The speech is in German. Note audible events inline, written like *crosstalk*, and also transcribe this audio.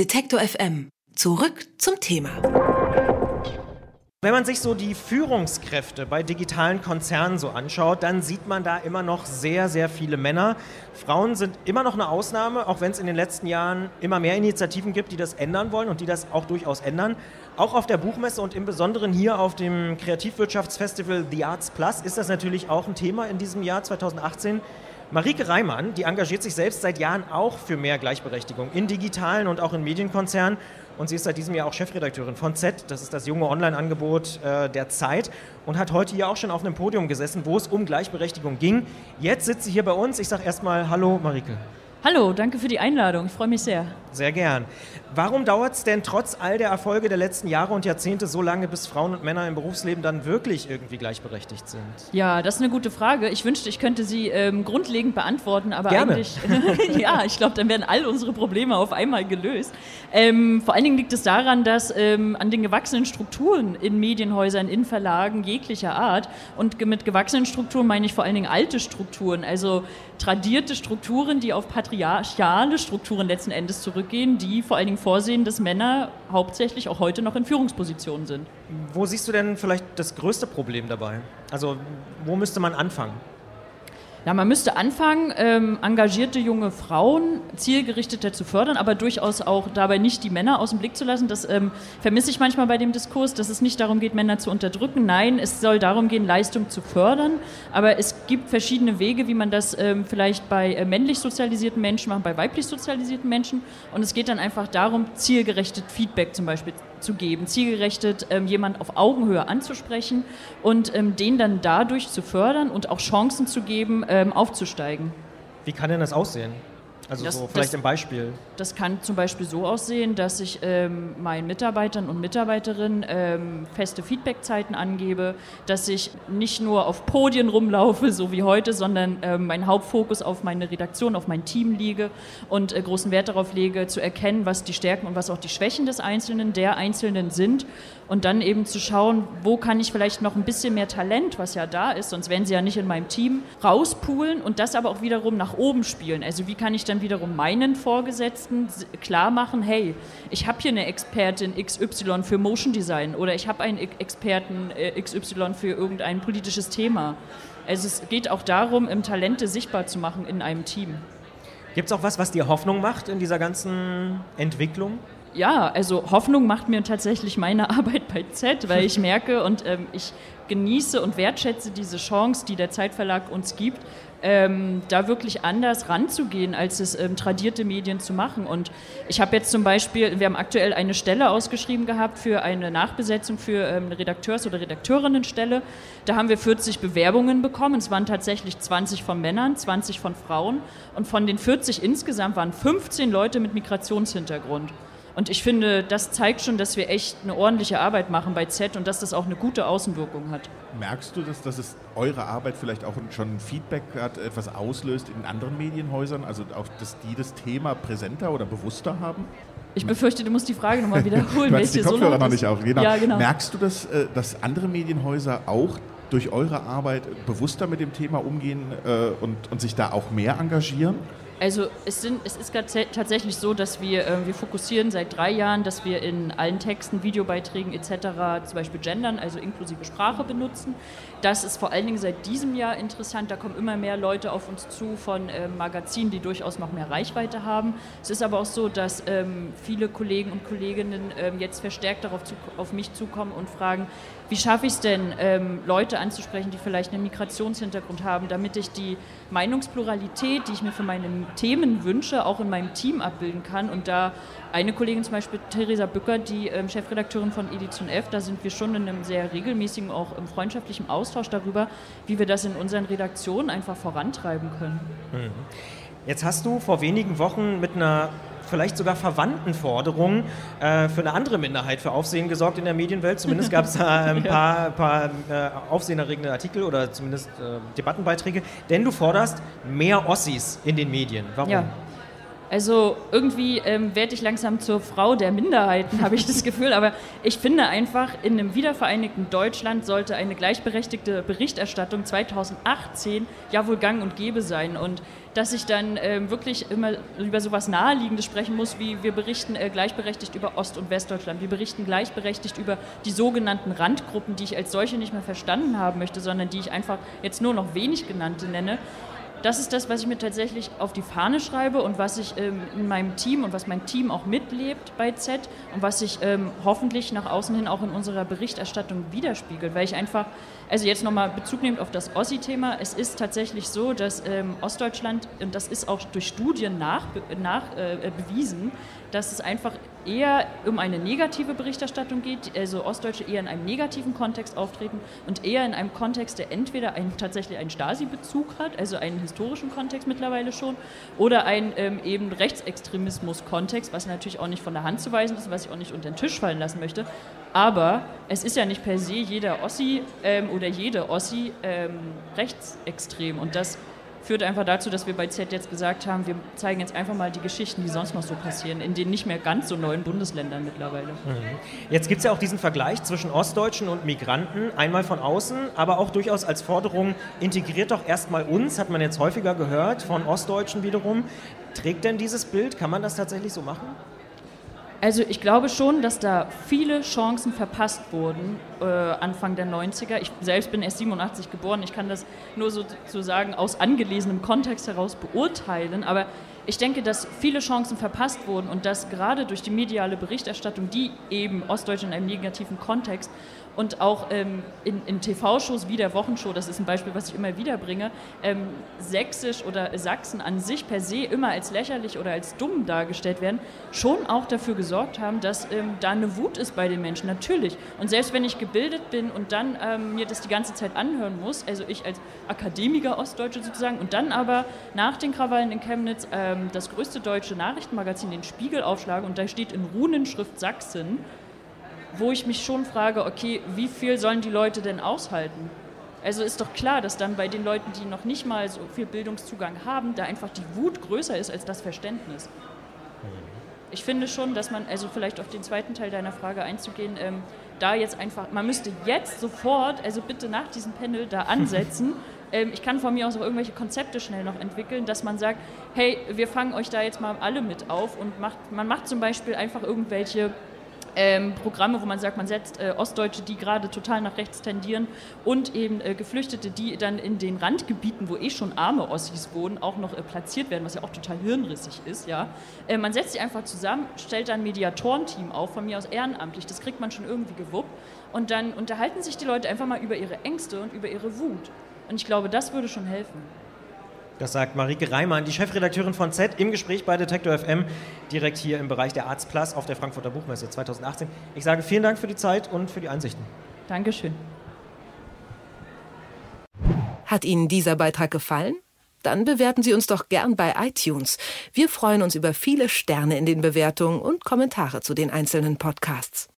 Detektor FM. Zurück zum Thema. Wenn man sich so die Führungskräfte bei digitalen Konzernen so anschaut, dann sieht man da immer noch sehr, sehr viele Männer. Frauen sind immer noch eine Ausnahme, auch wenn es in den letzten Jahren immer mehr Initiativen gibt, die das ändern wollen und die das auch durchaus ändern. Auch auf der Buchmesse und im Besonderen hier auf dem Kreativwirtschaftsfestival The Arts Plus ist das natürlich auch ein Thema in diesem Jahr 2018. Marike Reimann, die engagiert sich selbst seit Jahren auch für mehr Gleichberechtigung in digitalen und auch in Medienkonzernen. Und sie ist seit diesem Jahr auch Chefredakteurin von Z, das ist das junge Online-Angebot äh, der Zeit, und hat heute hier auch schon auf einem Podium gesessen, wo es um Gleichberechtigung ging. Jetzt sitzt sie hier bei uns. Ich sage erstmal Hallo, Marike. Hallo, danke für die Einladung. Ich freue mich sehr. Sehr gern. Warum dauert es denn trotz all der Erfolge der letzten Jahre und Jahrzehnte so lange, bis Frauen und Männer im Berufsleben dann wirklich irgendwie gleichberechtigt sind? Ja, das ist eine gute Frage. Ich wünschte, ich könnte sie ähm, grundlegend beantworten, aber Gerne. eigentlich, *laughs* ja, ich glaube, dann werden all unsere Probleme auf einmal gelöst. Ähm, vor allen Dingen liegt es daran, dass ähm, an den gewachsenen Strukturen in Medienhäusern, in Verlagen jeglicher Art und ge mit gewachsenen Strukturen meine ich vor allen Dingen alte Strukturen, also tradierte Strukturen, die auf patriarchale Strukturen letzten Endes zurückgehen, die vor allen Dingen vorsehen, dass Männer hauptsächlich auch heute noch in Führungspositionen sind. Wo siehst du denn vielleicht das größte Problem dabei? Also wo müsste man anfangen? Ja, man müsste anfangen, ähm, engagierte junge Frauen zielgerichteter zu fördern, aber durchaus auch dabei nicht die Männer aus dem Blick zu lassen. Das ähm, vermisse ich manchmal bei dem Diskurs, dass es nicht darum geht, Männer zu unterdrücken. Nein, es soll darum gehen, Leistung zu fördern. Aber es gibt verschiedene Wege, wie man das ähm, vielleicht bei äh, männlich sozialisierten Menschen macht, bei weiblich sozialisierten Menschen. Und es geht dann einfach darum, zielgerechtet Feedback zum Beispiel zu geben, zielgerechtet ähm, jemand auf Augenhöhe anzusprechen und ähm, den dann dadurch zu fördern und auch Chancen zu geben, ähm, aufzusteigen. Wie kann denn das aussehen? Also Das- so vielleicht das- im Beispiel. Das kann zum Beispiel so aussehen, dass ich ähm, meinen Mitarbeitern und Mitarbeiterinnen ähm, feste Feedbackzeiten angebe, dass ich nicht nur auf Podien rumlaufe, so wie heute, sondern ähm, meinen Hauptfokus auf meine Redaktion, auf mein Team liege und äh, großen Wert darauf lege, zu erkennen, was die Stärken und was auch die Schwächen des Einzelnen, der Einzelnen sind und dann eben zu schauen, wo kann ich vielleicht noch ein bisschen mehr Talent, was ja da ist, sonst wären sie ja nicht in meinem Team, rauspulen und das aber auch wiederum nach oben spielen. Also wie kann ich dann wiederum meinen Vorgesetzten klar machen, hey, ich habe hier eine Expertin XY für Motion Design oder ich habe einen Experten äh, XY für irgendein politisches Thema. Also es geht auch darum, im Talente sichtbar zu machen in einem Team. Gibt es auch was, was dir Hoffnung macht in dieser ganzen Entwicklung? Ja, also Hoffnung macht mir tatsächlich meine *laughs* Arbeit bei Z, weil ich merke und ähm, ich genieße und wertschätze diese Chance, die der Zeitverlag uns gibt, ähm, da wirklich anders ranzugehen, als es ähm, tradierte Medien zu machen. Und ich habe jetzt zum Beispiel, wir haben aktuell eine Stelle ausgeschrieben gehabt für eine Nachbesetzung für ähm, eine Redakteurs- oder Redakteurinnenstelle. Da haben wir 40 Bewerbungen bekommen. Es waren tatsächlich 20 von Männern, 20 von Frauen. Und von den 40 insgesamt waren 15 Leute mit Migrationshintergrund. Und ich finde, das zeigt schon, dass wir echt eine ordentliche Arbeit machen bei Z und dass das auch eine gute Außenwirkung hat. Merkst du, dass, dass es eure Arbeit vielleicht auch schon Feedback hat, etwas auslöst in anderen Medienhäusern? Also auch, dass die das Thema präsenter oder bewusster haben? Ich befürchte, du musst die Frage nochmal *laughs* wiederholen. Du hast die so Kopfhörer laut noch nicht auf. Genau. Ja, genau. Merkst du, dass, äh, dass andere Medienhäuser auch durch eure Arbeit bewusster mit dem Thema umgehen äh, und, und sich da auch mehr engagieren? Also es, sind, es ist tats- tatsächlich so, dass wir, äh, wir fokussieren seit drei Jahren, dass wir in allen Texten, Videobeiträgen etc. zum Beispiel gendern, also inklusive Sprache benutzen. Das ist vor allen Dingen seit diesem Jahr interessant. Da kommen immer mehr Leute auf uns zu von äh, Magazinen, die durchaus noch mehr Reichweite haben. Es ist aber auch so, dass ähm, viele Kollegen und Kolleginnen ähm, jetzt verstärkt darauf zu, auf mich zukommen und fragen, wie schaffe ich es denn, ähm, Leute anzusprechen, die vielleicht einen Migrationshintergrund haben, damit ich die Meinungspluralität, die ich mir für meine Themen wünsche, auch in meinem Team abbilden kann. Und da eine Kollegin zum Beispiel, Theresa Bücker, die ähm, Chefredakteurin von Edition F, da sind wir schon in einem sehr regelmäßigen, auch im freundschaftlichen Austausch darüber, wie wir das in unseren Redaktionen einfach vorantreiben können. Jetzt hast du vor wenigen Wochen mit einer vielleicht sogar verwandten Forderung äh, für eine andere Minderheit für Aufsehen gesorgt in der Medienwelt. Zumindest *laughs* gab es da ein paar, paar äh, aufsehenerregende Artikel oder zumindest äh, Debattenbeiträge. Denn du forderst mehr Ossis in den Medien. Warum? Ja. Also irgendwie ähm, werde ich langsam zur Frau der Minderheiten, habe ich das *laughs* Gefühl. Aber ich finde einfach, in einem wiedervereinigten Deutschland sollte eine gleichberechtigte Berichterstattung 2018 ja wohl gang und gäbe sein. Und dass ich dann ähm, wirklich immer über sowas Naheliegendes sprechen muss, wie wir berichten äh, gleichberechtigt über Ost- und Westdeutschland. Wir berichten gleichberechtigt über die sogenannten Randgruppen, die ich als solche nicht mehr verstanden haben möchte, sondern die ich einfach jetzt nur noch wenig genannte nenne das ist das, was ich mir tatsächlich auf die Fahne schreibe und was ich ähm, in meinem Team und was mein Team auch mitlebt bei Z und was sich ähm, hoffentlich nach außen hin auch in unserer Berichterstattung widerspiegelt, weil ich einfach, also jetzt nochmal Bezug nehmend auf das Ossi-Thema, es ist tatsächlich so, dass ähm, Ostdeutschland, und das ist auch durch Studien nach, nach äh, dass es einfach eher um eine negative Berichterstattung geht, also Ostdeutsche eher in einem negativen Kontext auftreten und eher in einem Kontext, der entweder ein, tatsächlich einen Stasi-Bezug hat, also einen historischen Kontext mittlerweile schon, oder einen ähm, eben Rechtsextremismus-Kontext, was natürlich auch nicht von der Hand zu weisen ist, was ich auch nicht unter den Tisch fallen lassen möchte. Aber es ist ja nicht per se jeder Ossi ähm, oder jede Ossi ähm, rechtsextrem und das führt einfach dazu, dass wir bei Z jetzt gesagt haben, wir zeigen jetzt einfach mal die Geschichten, die sonst noch so passieren, in den nicht mehr ganz so neuen Bundesländern mittlerweile. Mhm. Jetzt gibt es ja auch diesen Vergleich zwischen Ostdeutschen und Migranten, einmal von außen, aber auch durchaus als Forderung, integriert doch erstmal uns, hat man jetzt häufiger gehört, von Ostdeutschen wiederum. Trägt denn dieses Bild, kann man das tatsächlich so machen? Also ich glaube schon, dass da viele Chancen verpasst wurden äh, Anfang der 90er. Ich selbst bin erst 87 geboren, ich kann das nur sozusagen aus angelesenem Kontext heraus beurteilen, aber ich denke, dass viele Chancen verpasst wurden und dass gerade durch die mediale Berichterstattung, die eben Ostdeutschland in einem negativen Kontext und auch ähm, in, in TV-Shows wie der Wochenshow, das ist ein Beispiel, was ich immer wieder bringe, ähm, Sächsisch oder Sachsen an sich per se immer als lächerlich oder als dumm dargestellt werden, schon auch dafür gesorgt haben, dass ähm, da eine Wut ist bei den Menschen, natürlich. Und selbst wenn ich gebildet bin und dann ähm, mir das die ganze Zeit anhören muss, also ich als Akademiker Ostdeutsche sozusagen, und dann aber nach den Krawallen in Chemnitz ähm, das größte deutsche Nachrichtenmagazin, den Spiegel, aufschlage und da steht in Runenschrift Sachsen, wo ich mich schon frage, okay, wie viel sollen die Leute denn aushalten? Also ist doch klar, dass dann bei den Leuten, die noch nicht mal so viel Bildungszugang haben, da einfach die Wut größer ist als das Verständnis. Ich finde schon, dass man, also vielleicht auf den zweiten Teil deiner Frage einzugehen, ähm, da jetzt einfach, man müsste jetzt sofort, also bitte nach diesem Panel da ansetzen. *laughs* ähm, ich kann von mir aus auch irgendwelche Konzepte schnell noch entwickeln, dass man sagt, hey, wir fangen euch da jetzt mal alle mit auf und macht, man macht zum Beispiel einfach irgendwelche ähm, Programme, wo man sagt, man setzt äh, Ostdeutsche, die gerade total nach rechts tendieren und eben äh, Geflüchtete, die dann in den Randgebieten, wo eh schon arme Ossis wohnen, auch noch äh, platziert werden, was ja auch total hirnrissig ist. Ja? Äh, man setzt sie einfach zusammen, stellt dann ein Mediatorenteam auf, von mir aus ehrenamtlich, das kriegt man schon irgendwie gewuppt und dann unterhalten sich die Leute einfach mal über ihre Ängste und über ihre Wut. Und ich glaube, das würde schon helfen. Das sagt Marike Reimann, die Chefredakteurin von Z, im Gespräch bei Detektor FM, direkt hier im Bereich der Arts Plus auf der Frankfurter Buchmesse 2018. Ich sage vielen Dank für die Zeit und für die Einsichten. Dankeschön. Hat Ihnen dieser Beitrag gefallen? Dann bewerten Sie uns doch gern bei iTunes. Wir freuen uns über viele Sterne in den Bewertungen und Kommentare zu den einzelnen Podcasts.